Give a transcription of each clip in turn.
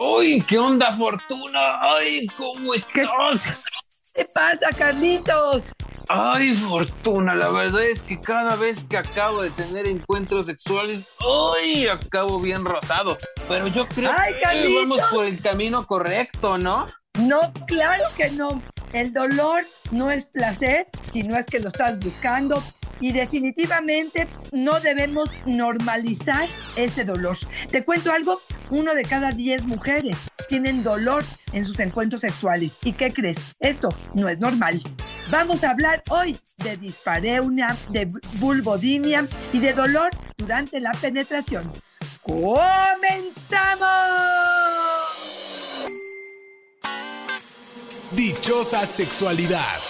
¡Uy! ¿Qué onda, Fortuna? ¡Ay, cómo estás! ¿Qué pasa, Carlitos? Ay, Fortuna, la verdad es que cada vez que acabo de tener encuentros sexuales, ¡ay! Acabo bien rosado. Pero yo creo Ay, que vamos por el camino correcto, ¿no? No, claro que no. El dolor no es placer, sino es que lo estás buscando. Y definitivamente no debemos normalizar ese dolor. Te cuento algo, uno de cada diez mujeres tienen dolor en sus encuentros sexuales. ¿Y qué crees? Esto no es normal. Vamos a hablar hoy de dispareunia, de vulvodinia y de dolor durante la penetración. ¡Comenzamos! Dichosa sexualidad.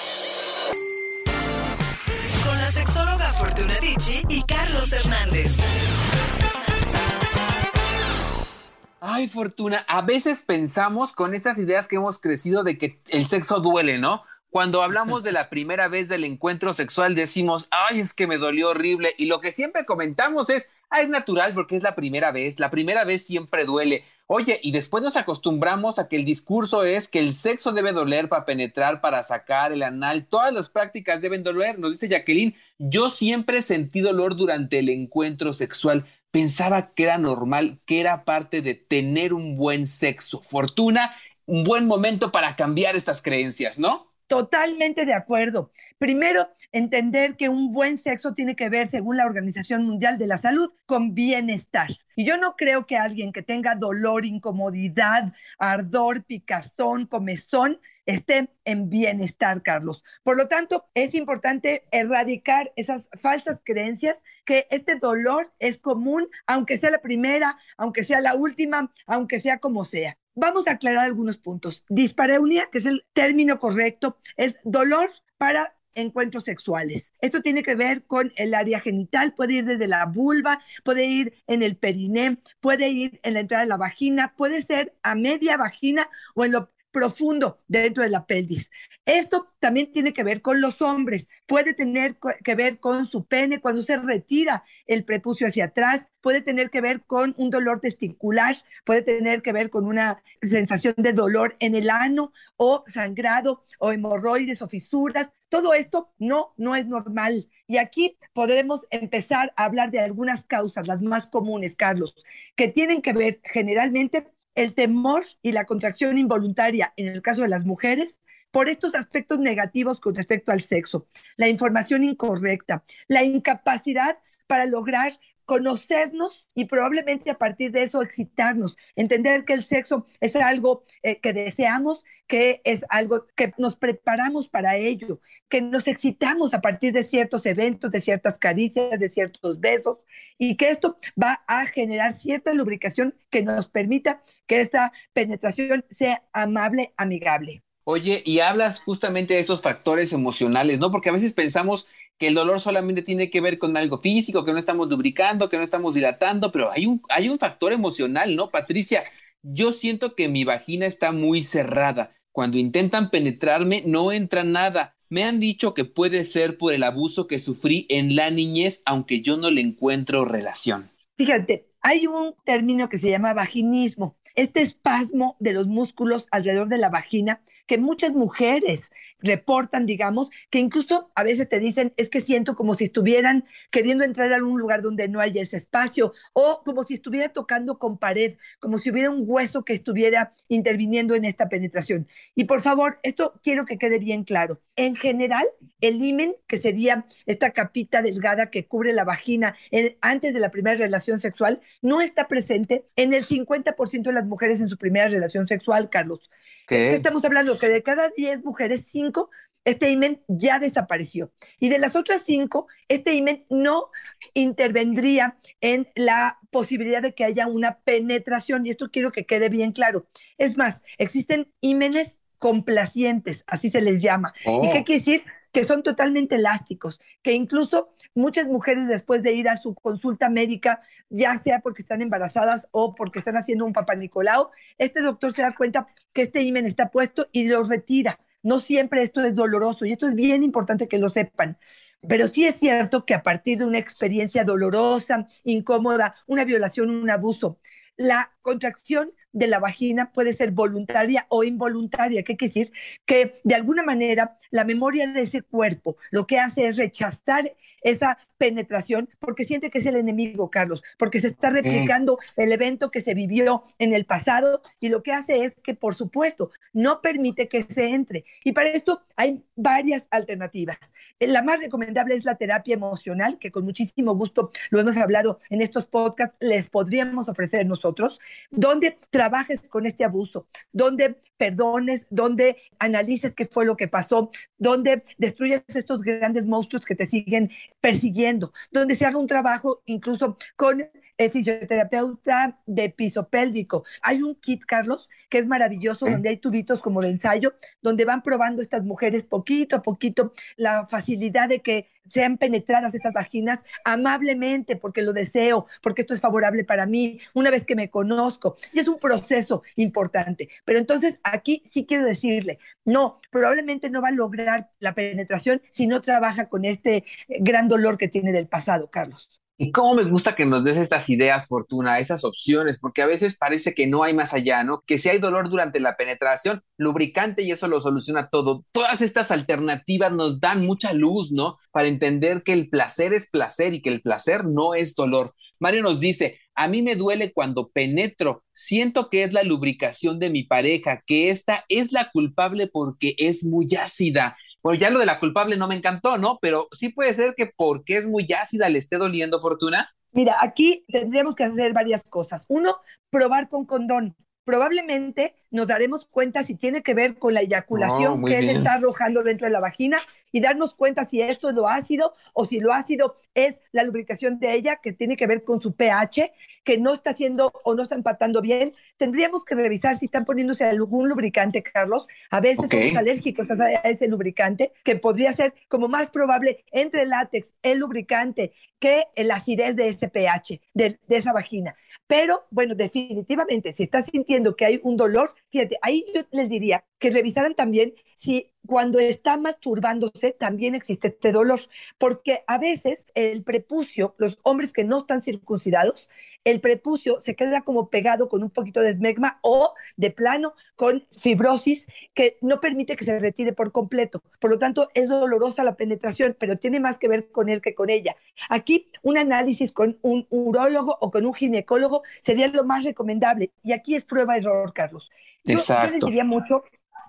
Ay, Fortuna, a veces pensamos con estas ideas que hemos crecido de que el sexo duele, ¿no? Cuando hablamos de la primera vez del encuentro sexual decimos, ay, es que me dolió horrible. Y lo que siempre comentamos es, ah, es natural porque es la primera vez. La primera vez siempre duele. Oye, y después nos acostumbramos a que el discurso es que el sexo debe doler para penetrar, para sacar el anal. Todas las prácticas deben doler. Nos dice Jacqueline, yo siempre sentí dolor durante el encuentro sexual. Pensaba que era normal, que era parte de tener un buen sexo. Fortuna, un buen momento para cambiar estas creencias, ¿no? Totalmente de acuerdo. Primero, entender que un buen sexo tiene que ver, según la Organización Mundial de la Salud, con bienestar. Y yo no creo que alguien que tenga dolor, incomodidad, ardor, picazón, comezón, esté en bienestar, Carlos. Por lo tanto, es importante erradicar esas falsas creencias que este dolor es común, aunque sea la primera, aunque sea la última, aunque sea como sea. Vamos a aclarar algunos puntos. Dispareunia, que es el término correcto, es dolor para encuentros sexuales. Esto tiene que ver con el área genital, puede ir desde la vulva, puede ir en el periné, puede ir en la entrada de la vagina, puede ser a media vagina o en lo profundo dentro de la pelvis. Esto también tiene que ver con los hombres, puede tener que ver con su pene cuando se retira el prepucio hacia atrás, puede tener que ver con un dolor testicular, puede tener que ver con una sensación de dolor en el ano o sangrado o hemorroides o fisuras. Todo esto no, no es normal. Y aquí podremos empezar a hablar de algunas causas, las más comunes, Carlos, que tienen que ver generalmente el temor y la contracción involuntaria en el caso de las mujeres por estos aspectos negativos con respecto al sexo, la información incorrecta, la incapacidad para lograr conocernos y probablemente a partir de eso excitarnos, entender que el sexo es algo eh, que deseamos, que es algo que nos preparamos para ello, que nos excitamos a partir de ciertos eventos, de ciertas caricias, de ciertos besos, y que esto va a generar cierta lubricación que nos permita que esta penetración sea amable, amigable. Oye, y hablas justamente de esos factores emocionales, ¿no? Porque a veces pensamos que el dolor solamente tiene que ver con algo físico, que no estamos lubricando, que no estamos dilatando, pero hay un, hay un factor emocional, ¿no? Patricia, yo siento que mi vagina está muy cerrada. Cuando intentan penetrarme, no entra nada. Me han dicho que puede ser por el abuso que sufrí en la niñez, aunque yo no le encuentro relación. Fíjate, hay un término que se llama vaginismo este espasmo de los músculos alrededor de la vagina que muchas mujeres reportan, digamos, que incluso a veces te dicen, es que siento como si estuvieran queriendo entrar a un lugar donde no haya ese espacio, o como si estuviera tocando con pared, como si hubiera un hueso que estuviera interviniendo en esta penetración. Y por favor, esto quiero que quede bien claro. En general, el himen, que sería esta capita delgada que cubre la vagina antes de la primera relación sexual, no está presente en el 50% de las mujeres en su primera relación sexual, Carlos. ¿Qué? ¿Qué estamos hablando? Que de cada 10 mujeres, 5 este imen ya desapareció. Y de las otras cinco, este imen no intervendría en la posibilidad de que haya una penetración. Y esto quiero que quede bien claro. Es más, existen ímenes complacientes, así se les llama. ¿Y qué oh. quiere decir? Que son totalmente elásticos, que incluso muchas mujeres después de ir a su consulta médica, ya sea porque están embarazadas o porque están haciendo un papá Nicolau, este doctor se da cuenta que este imen está puesto y lo retira. No siempre esto es doloroso y esto es bien importante que lo sepan. Pero sí es cierto que a partir de una experiencia dolorosa, incómoda, una violación, un abuso, la contracción de la vagina puede ser voluntaria o involuntaria. ¿Qué quiere decir? Que de alguna manera la memoria de ese cuerpo lo que hace es rechazar esa penetración porque siente que es el enemigo, Carlos, porque se está replicando el evento que se vivió en el pasado y lo que hace es que, por supuesto, no permite que se entre. Y para esto hay varias alternativas. La más recomendable es la terapia emocional, que con muchísimo gusto lo hemos hablado en estos podcasts, les podríamos ofrecer nosotros, donde trabajes con este abuso, donde perdones, donde analices qué fue lo que pasó, donde destruyes estos grandes monstruos que te siguen persiguiendo, donde se haga un trabajo incluso con el fisioterapeuta de piso pélvico. Hay un kit, Carlos, que es maravilloso, donde hay tubitos como de ensayo, donde van probando estas mujeres poquito a poquito la facilidad de que sean penetradas estas vaginas amablemente, porque lo deseo, porque esto es favorable para mí, una vez que me conozco. Y es un proceso importante. Pero entonces aquí sí quiero decirle, no, probablemente no va a lograr la penetración si no trabaja con este gran dolor que tiene del pasado, Carlos. Y cómo me gusta que nos des estas ideas, Fortuna, esas opciones, porque a veces parece que no hay más allá, ¿no? Que si hay dolor durante la penetración, lubricante y eso lo soluciona todo. Todas estas alternativas nos dan mucha luz, ¿no? Para entender que el placer es placer y que el placer no es dolor. Mario nos dice, a mí me duele cuando penetro, siento que es la lubricación de mi pareja, que esta es la culpable porque es muy ácida. Pues ya lo de la culpable no me encantó, ¿no? Pero sí puede ser que porque es muy ácida le esté doliendo Fortuna. Mira, aquí tendríamos que hacer varias cosas. Uno, probar con condón. Probablemente nos daremos cuenta si tiene que ver con la eyaculación oh, que él está arrojando dentro de la vagina y darnos cuenta si esto es lo ácido o si lo ácido es la lubricación de ella que tiene que ver con su pH, que no está haciendo o no está empatando bien. Tendríamos que revisar si están poniéndose algún lubricante, Carlos. A veces somos alérgicos a ese lubricante, que podría ser como más probable entre el látex, el lubricante, que la acidez de ese pH, de, de esa vagina. Pero bueno, definitivamente, si estás sintiendo que hay un dolor, Fíjate, ahí yo les diría que revisaran también si cuando está masturbándose también existe este dolor, porque a veces el prepucio, los hombres que no están circuncidados, el prepucio se queda como pegado con un poquito de esmegma o de plano con fibrosis que no permite que se retire por completo. Por lo tanto, es dolorosa la penetración, pero tiene más que ver con él que con ella. Aquí un análisis con un urólogo o con un ginecólogo sería lo más recomendable. Y aquí es prueba-error, Carlos. Exacto. yo les diría mucho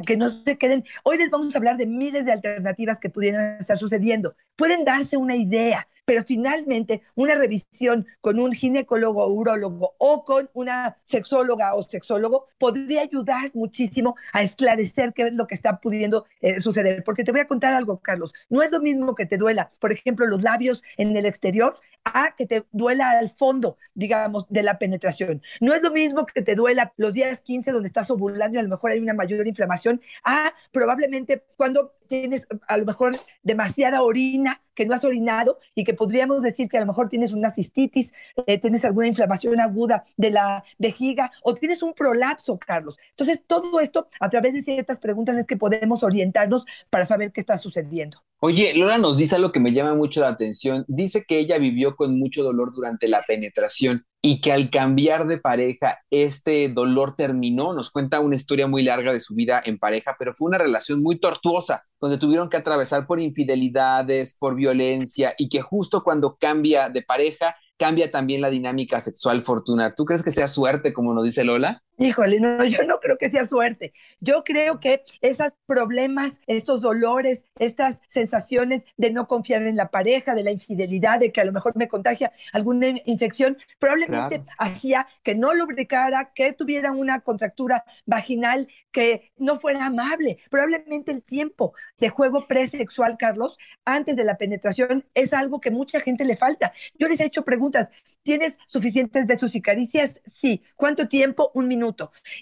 que no se queden. Hoy les vamos a hablar de miles de alternativas que pudieran estar sucediendo. Pueden darse una idea, pero finalmente una revisión con un ginecólogo o urólogo o con una sexóloga o sexólogo podría ayudar muchísimo a esclarecer qué es lo que está pudiendo eh, suceder. Porque te voy a contar algo, Carlos. No es lo mismo que te duela, por ejemplo, los labios en el exterior a que te duela al fondo, digamos, de la penetración. No es lo mismo que te duela los días 15 donde estás ovulando y a lo mejor hay una mayor inflamación a probablemente cuando tienes a lo mejor demasiada orina que no has orinado y que podríamos decir que a lo mejor tienes una cistitis, eh, tienes alguna inflamación aguda de la vejiga o tienes un prolapso, Carlos. Entonces, todo esto a través de ciertas preguntas es que podemos orientarnos para saber qué está sucediendo. Oye, Lola nos dice algo que me llama mucho la atención. Dice que ella vivió con mucho dolor durante la penetración y que al cambiar de pareja este dolor terminó. Nos cuenta una historia muy larga de su vida en pareja, pero fue una relación muy tortuosa, donde tuvieron que atravesar por infidelidades, por violencia y que justo cuando cambia de pareja, cambia también la dinámica sexual fortuna. ¿Tú crees que sea suerte, como nos dice Lola? Híjole, no, yo no creo que sea suerte. Yo creo que esos problemas, estos dolores, estas sensaciones de no confiar en la pareja, de la infidelidad, de que a lo mejor me contagia alguna infección, probablemente hacía que no lubricara, que tuviera una contractura vaginal, que no fuera amable. Probablemente el tiempo de juego presexual, Carlos, antes de la penetración, es algo que mucha gente le falta. Yo les he hecho preguntas, ¿tienes suficientes besos y caricias? Sí. ¿Cuánto tiempo? Un minuto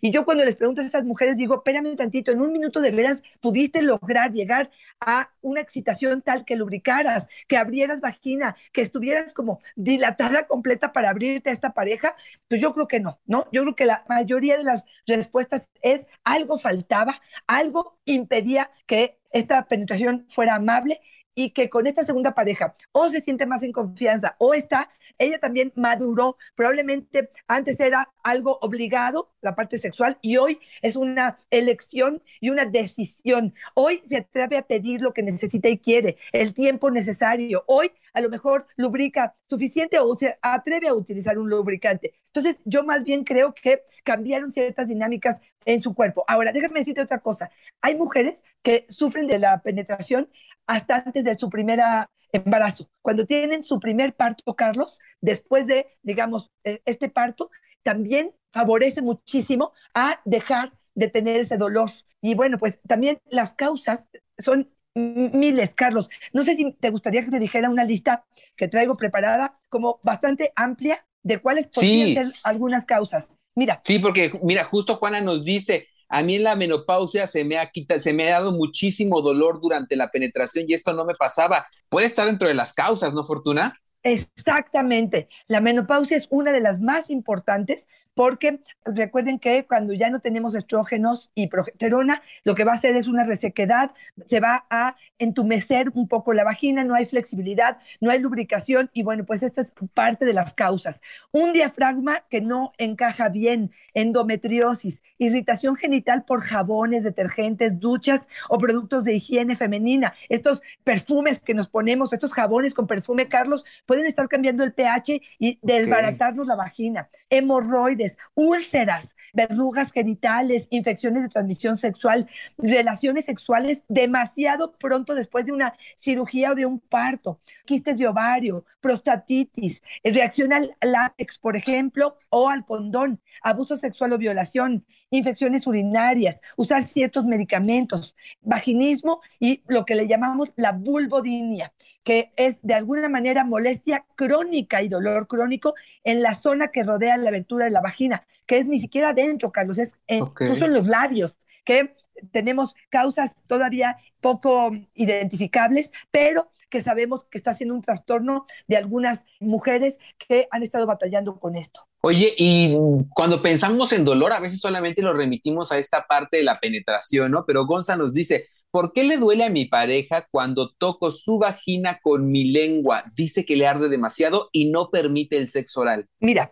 y yo cuando les pregunto a esas mujeres digo, espérame tantito, en un minuto de veras pudiste lograr llegar a una excitación tal que lubricaras, que abrieras vagina, que estuvieras como dilatada completa para abrirte a esta pareja, pues yo creo que no, ¿no? Yo creo que la mayoría de las respuestas es algo faltaba, algo impedía que esta penetración fuera amable y que con esta segunda pareja o se siente más en confianza o está, ella también maduró, probablemente antes era algo obligado, la parte sexual, y hoy es una elección y una decisión. Hoy se atreve a pedir lo que necesita y quiere, el tiempo necesario. Hoy a lo mejor lubrica suficiente o se atreve a utilizar un lubricante. Entonces, yo más bien creo que cambiaron ciertas dinámicas en su cuerpo. Ahora, déjame decirte otra cosa. Hay mujeres que sufren de la penetración hasta antes de su primer embarazo. Cuando tienen su primer parto, Carlos, después de, digamos, e, este parto, también favorece muchísimo a dejar de tener ese dolor. Y bueno, pues también las causas son miles, Carlos. No sé si te gustaría que te dijera una lista que traigo preparada como bastante amplia de cuáles podrían ser algunas causas. Mira. Sí, porque mira, justo Juana nos dice, a mí en la menopausia se me ha quitado, se me ha dado muchísimo dolor durante la penetración y esto no me pasaba. Puede estar dentro de las causas, ¿no, Fortuna? Exactamente. La menopausia es una de las más importantes porque recuerden que cuando ya no tenemos estrógenos y progesterona, lo que va a hacer es una resequedad, se va a entumecer un poco la vagina, no hay flexibilidad, no hay lubricación y bueno, pues esta es parte de las causas. Un diafragma que no encaja bien, endometriosis, irritación genital por jabones, detergentes, duchas o productos de higiene femenina. Estos perfumes que nos ponemos, estos jabones con perfume, Carlos, pueden estar cambiando el pH y desbaratarnos la vagina. Hemorroides úlceras, verrugas genitales, infecciones de transmisión sexual, relaciones sexuales demasiado pronto después de una cirugía o de un parto, quistes de ovario, prostatitis, reacción al látex, por ejemplo, o al condón, abuso sexual o violación, infecciones urinarias, usar ciertos medicamentos, vaginismo y lo que le llamamos la vulvodinia que es de alguna manera molestia crónica y dolor crónico en la zona que rodea la abertura de la vagina, que es ni siquiera dentro, Carlos, es incluso en los labios, que tenemos causas todavía poco identificables, pero que sabemos que está siendo un trastorno de algunas mujeres que han estado batallando con esto. Oye, y cuando pensamos en dolor, a veces solamente lo remitimos a esta parte de la penetración, ¿no? Pero Gonza nos dice, ¿Por qué le duele a mi pareja cuando toco su vagina con mi lengua? Dice que le arde demasiado y no permite el sexo oral. Mira,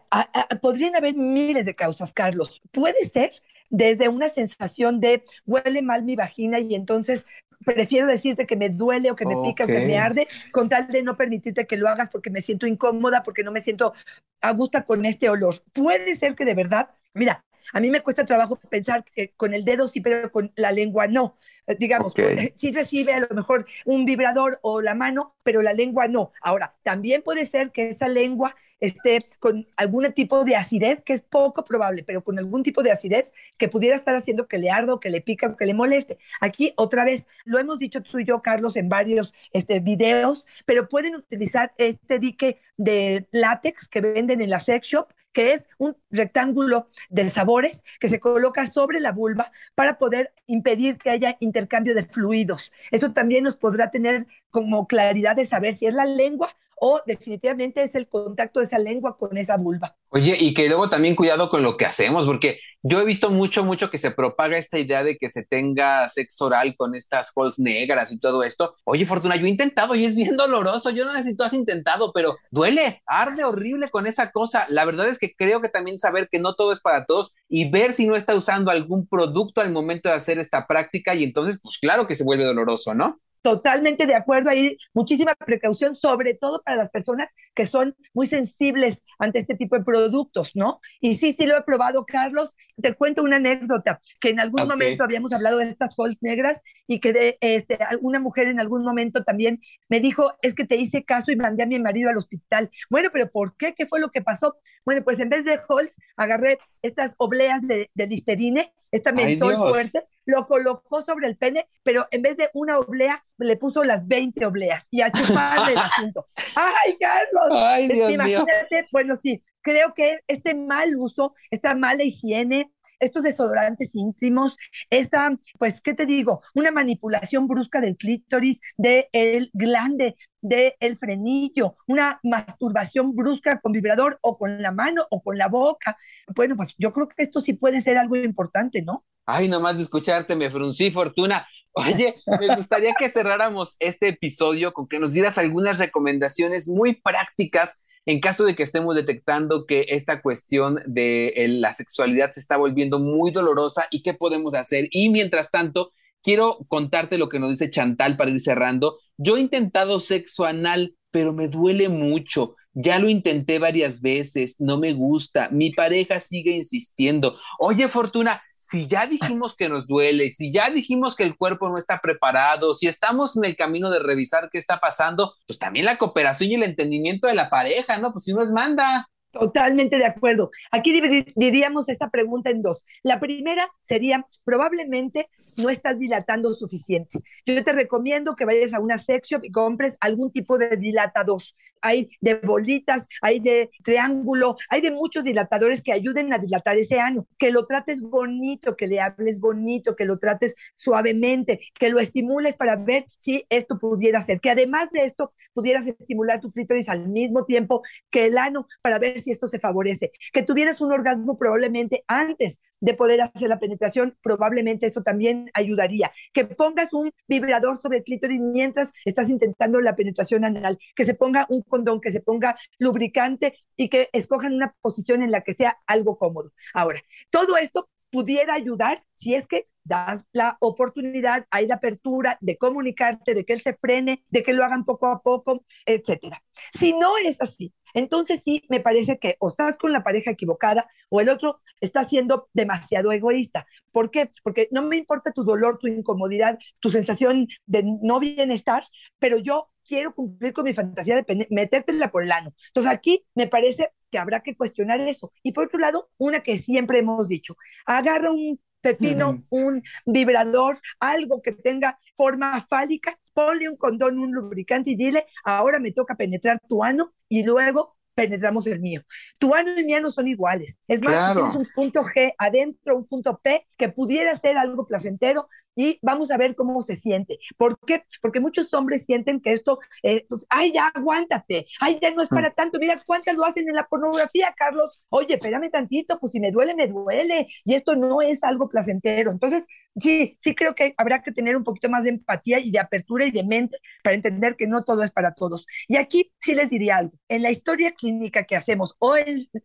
podrían haber miles de causas, Carlos. Puede ser desde una sensación de huele mal mi vagina y entonces prefiero decirte que me duele o que me pica o que me arde con tal de no permitirte que lo hagas porque me siento incómoda, porque no me siento a gusto con este olor. Puede ser que de verdad, mira, a mí me cuesta trabajo pensar que con el dedo sí, pero con la lengua no. Eh, digamos, sí recibe a lo mejor un vibrador o la mano, pero la lengua no. Ahora, también puede ser que esa lengua esté con algún tipo de acidez, que es poco probable, pero con algún tipo de acidez que pudiera estar haciendo que le arda o que le pica o que le moleste. Aquí, otra vez, lo hemos dicho tú y yo, Carlos, en varios este, videos, pero pueden utilizar este dique de látex que venden en la sex shop que es un rectángulo de sabores que se coloca sobre la vulva para poder impedir que haya intercambio de fluidos. Eso también nos podrá tener como claridad de saber si es la lengua o definitivamente es el contacto de esa lengua con esa vulva. Oye, y que luego también cuidado con lo que hacemos, porque yo he visto mucho, mucho que se propaga esta idea de que se tenga sexo oral con estas holes negras y todo esto. Oye, Fortuna, yo he intentado y es bien doloroso. Yo no necesito has intentado, pero duele, arde horrible con esa cosa. La verdad es que creo que también saber que no todo es para todos y ver si no está usando algún producto al momento de hacer esta práctica y entonces, pues claro que se vuelve doloroso, ¿no? Totalmente de acuerdo, hay muchísima precaución, sobre todo para las personas que son muy sensibles ante este tipo de productos, ¿no? Y sí, sí lo he probado, Carlos. Te cuento una anécdota, que en algún momento habíamos hablado de estas holes negras y que de, este, una mujer en algún momento también me dijo, es que te hice caso y mandé a mi marido al hospital. Bueno, pero ¿por qué? ¿Qué fue lo que pasó? Bueno, pues en vez de Halls, agarré estas obleas de, de listerine, esta mentol fuerte, lo colocó sobre el pene, pero en vez de una oblea, le puso las 20 obleas y a chuparle el asunto. ¡Ay, Carlos! ¡Ay, Dios Imagínate, mío. bueno, sí, creo que este mal uso, esta mala higiene, estos desodorantes íntimos, esta, pues, ¿qué te digo? Una manipulación brusca del clítoris, del glande, del frenillo, una masturbación brusca con vibrador o con la mano o con la boca. Bueno, pues yo creo que esto sí puede ser algo importante, ¿no? Ay, nomás de escucharte me fruncí, Fortuna. Oye, me gustaría que cerráramos este episodio con que nos dieras algunas recomendaciones muy prácticas en caso de que estemos detectando que esta cuestión de la sexualidad se está volviendo muy dolorosa y qué podemos hacer. Y mientras tanto, quiero contarte lo que nos dice Chantal para ir cerrando. Yo he intentado sexo anal, pero me duele mucho. Ya lo intenté varias veces, no me gusta. Mi pareja sigue insistiendo. Oye, Fortuna, si ya dijimos que nos duele, si ya dijimos que el cuerpo no está preparado, si estamos en el camino de revisar qué está pasando, pues también la cooperación y el entendimiento de la pareja, ¿no? Pues si nos manda. Totalmente de acuerdo. Aquí diríamos esta pregunta en dos. La primera sería, probablemente no estás dilatando suficiente. Yo te recomiendo que vayas a una sex shop y compres algún tipo de dilatador. Hay de bolitas, hay de triángulo, hay de muchos dilatadores que ayuden a dilatar ese ano. Que lo trates bonito, que le hables bonito, que lo trates suavemente, que lo estimules para ver si esto pudiera ser. Que además de esto pudieras estimular tu clítoris al mismo tiempo que el ano para ver si esto se favorece. Que tuvieras un orgasmo probablemente antes de poder hacer la penetración, probablemente eso también ayudaría. Que pongas un vibrador sobre el clítoris mientras estás intentando la penetración anal, que se ponga un condón, que se ponga lubricante y que escojan una posición en la que sea algo cómodo. Ahora, todo esto pudiera ayudar si es que das la oportunidad, hay la apertura de comunicarte, de que él se frene, de que lo hagan poco a poco, etcétera. Si no es así, entonces sí me parece que o estás con la pareja equivocada o el otro está siendo demasiado egoísta. ¿Por qué? Porque no me importa tu dolor, tu incomodidad, tu sensación de no bienestar, pero yo quiero cumplir con mi fantasía de metértela por el ano. Entonces aquí me parece que habrá que cuestionar eso. Y por otro lado, una que siempre hemos dicho, agarra un pepino, un vibrador, algo que tenga forma fálica, ponle un condón, un lubricante y dile, ahora me toca penetrar tu ano y luego penetramos el mío. Tu ano y mi ano son iguales. Es más, tienes un punto G adentro, un punto P, que pudiera ser algo placentero, y vamos a ver cómo se siente. ¿Por qué? Porque muchos hombres sienten que esto, eh, pues, ay, ya aguántate, ay, ya no es para tanto, mira cuántas lo hacen en la pornografía, Carlos. Oye, espérame tantito, pues si me duele, me duele, y esto no es algo placentero. Entonces, sí, sí creo que habrá que tener un poquito más de empatía y de apertura y de mente para entender que no todo es para todos. Y aquí sí les diría algo, en la historia clínica que hacemos, o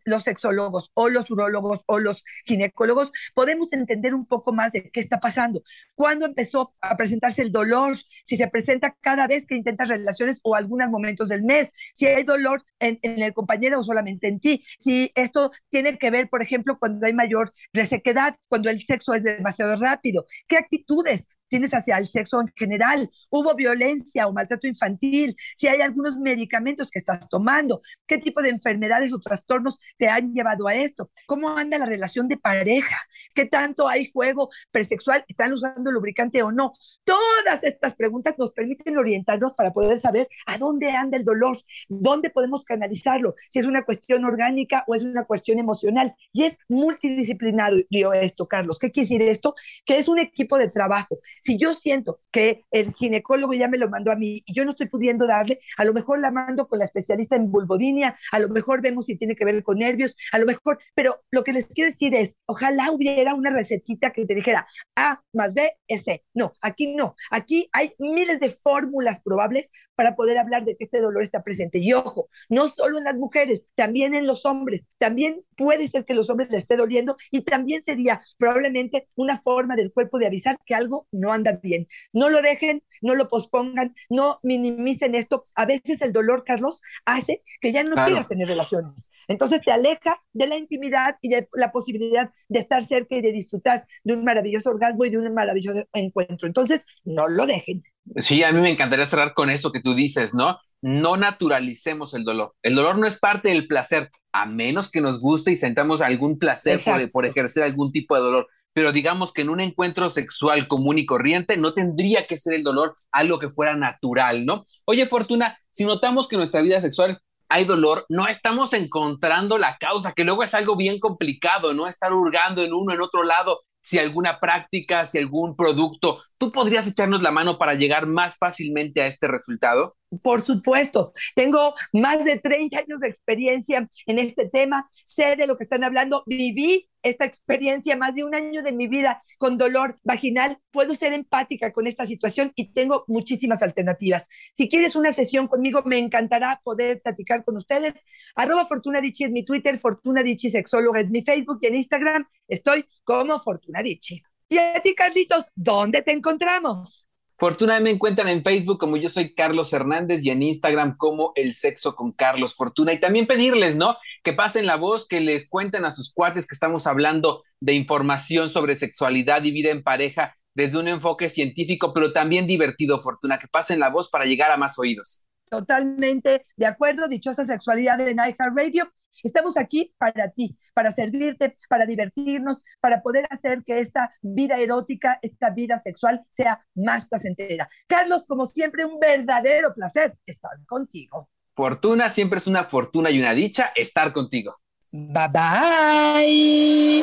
los sexólogos, o los urólogos, o los ginecólogos, podemos entender un poco más de qué está pasando cuándo empezó a presentarse el dolor, si se presenta cada vez que intentas relaciones o algunos momentos del mes, si hay dolor en, el compañero o solamente en ti, si esto tiene que ver, por ejemplo, cuando hay mayor resequedad, cuando el sexo es demasiado rápido, qué actitudes tienes hacia el sexo en general, hubo violencia o maltrato infantil, si hay algunos medicamentos que estás tomando, qué tipo de enfermedades o trastornos te han llevado a esto, cómo anda la relación de pareja, qué tanto hay juego presexual, están usando lubricante o no. Todas estas preguntas nos permiten orientarnos para poder saber a dónde anda el dolor, dónde podemos canalizarlo, si es una cuestión orgánica o es una cuestión emocional. Y es multidisciplinario esto, Carlos. ¿Qué quiere decir esto? Que es un equipo de trabajo si yo siento que el ginecólogo ya me lo mandó a mí y yo no estoy pudiendo darle, a lo mejor la mando con la especialista en vulvodinia, a lo mejor vemos si tiene que ver con nervios, a lo mejor, pero lo que les quiero decir es, ojalá hubiera una recetita que te dijera A más B es C. No, aquí no. Aquí hay miles de fórmulas probables para poder hablar de que este dolor está presente. Y ojo, no solo en las mujeres, también en los hombres. También puede ser que los hombres le esté doliendo y también sería probablemente una forma del cuerpo de avisar que algo no anda bien. No lo dejen, no lo pospongan, no minimicen esto. A veces el dolor, Carlos, hace que ya no quieras tener relaciones. Entonces te aleja de la intimidad y de la posibilidad de estar cerca y de disfrutar de un maravilloso orgasmo y de un maravilloso encuentro. Entonces, no lo dejen. Sí, a mí me encantaría cerrar con eso que tú dices, ¿no? No naturalicemos el dolor. El dolor no es parte del placer, a menos que nos guste y sentamos algún placer por, por, ejercer algún tipo de dolor. Pero digamos que en un encuentro sexual común y corriente no tendría que ser el dolor algo que fuera natural, ¿no? Oye, Fortuna, si notamos que en nuestra vida sexual hay dolor, no estamos encontrando la causa, que luego es algo bien complicado, ¿no? Estar hurgando en uno, en otro lado, si alguna práctica, si algún producto, ¿tú podrías echarnos la mano para llegar más fácilmente a este resultado? Por supuesto, tengo más de 30 años de experiencia en este tema, sé de lo que están hablando, viví esta experiencia, más de un año de mi vida con dolor vaginal, puedo ser empática con esta situación y tengo muchísimas alternativas. Si quieres una sesión conmigo, me encantará poder platicar con ustedes. Arroba Fortuna es mi Twitter, Fortuna Dichi Sexóloga es mi Facebook y en Instagram estoy como Fortuna Dichi. Y a ti, Carlitos, ¿dónde te encontramos? Fortuna me encuentran en Facebook como yo soy Carlos Hernández y en Instagram como El Sexo con Carlos Fortuna. Y también pedirles, ¿no? Que pasen la voz, que les cuenten a sus cuates que estamos hablando de información sobre sexualidad y vida en pareja desde un enfoque científico, pero también divertido, Fortuna. Que pasen la voz para llegar a más oídos. Totalmente de acuerdo, dichosa sexualidad de Radio. Estamos aquí para ti, para servirte, para divertirnos, para poder hacer que esta vida erótica, esta vida sexual sea más placentera. Carlos, como siempre, un verdadero placer estar contigo. Fortuna, siempre es una fortuna y una dicha estar contigo. Bye bye.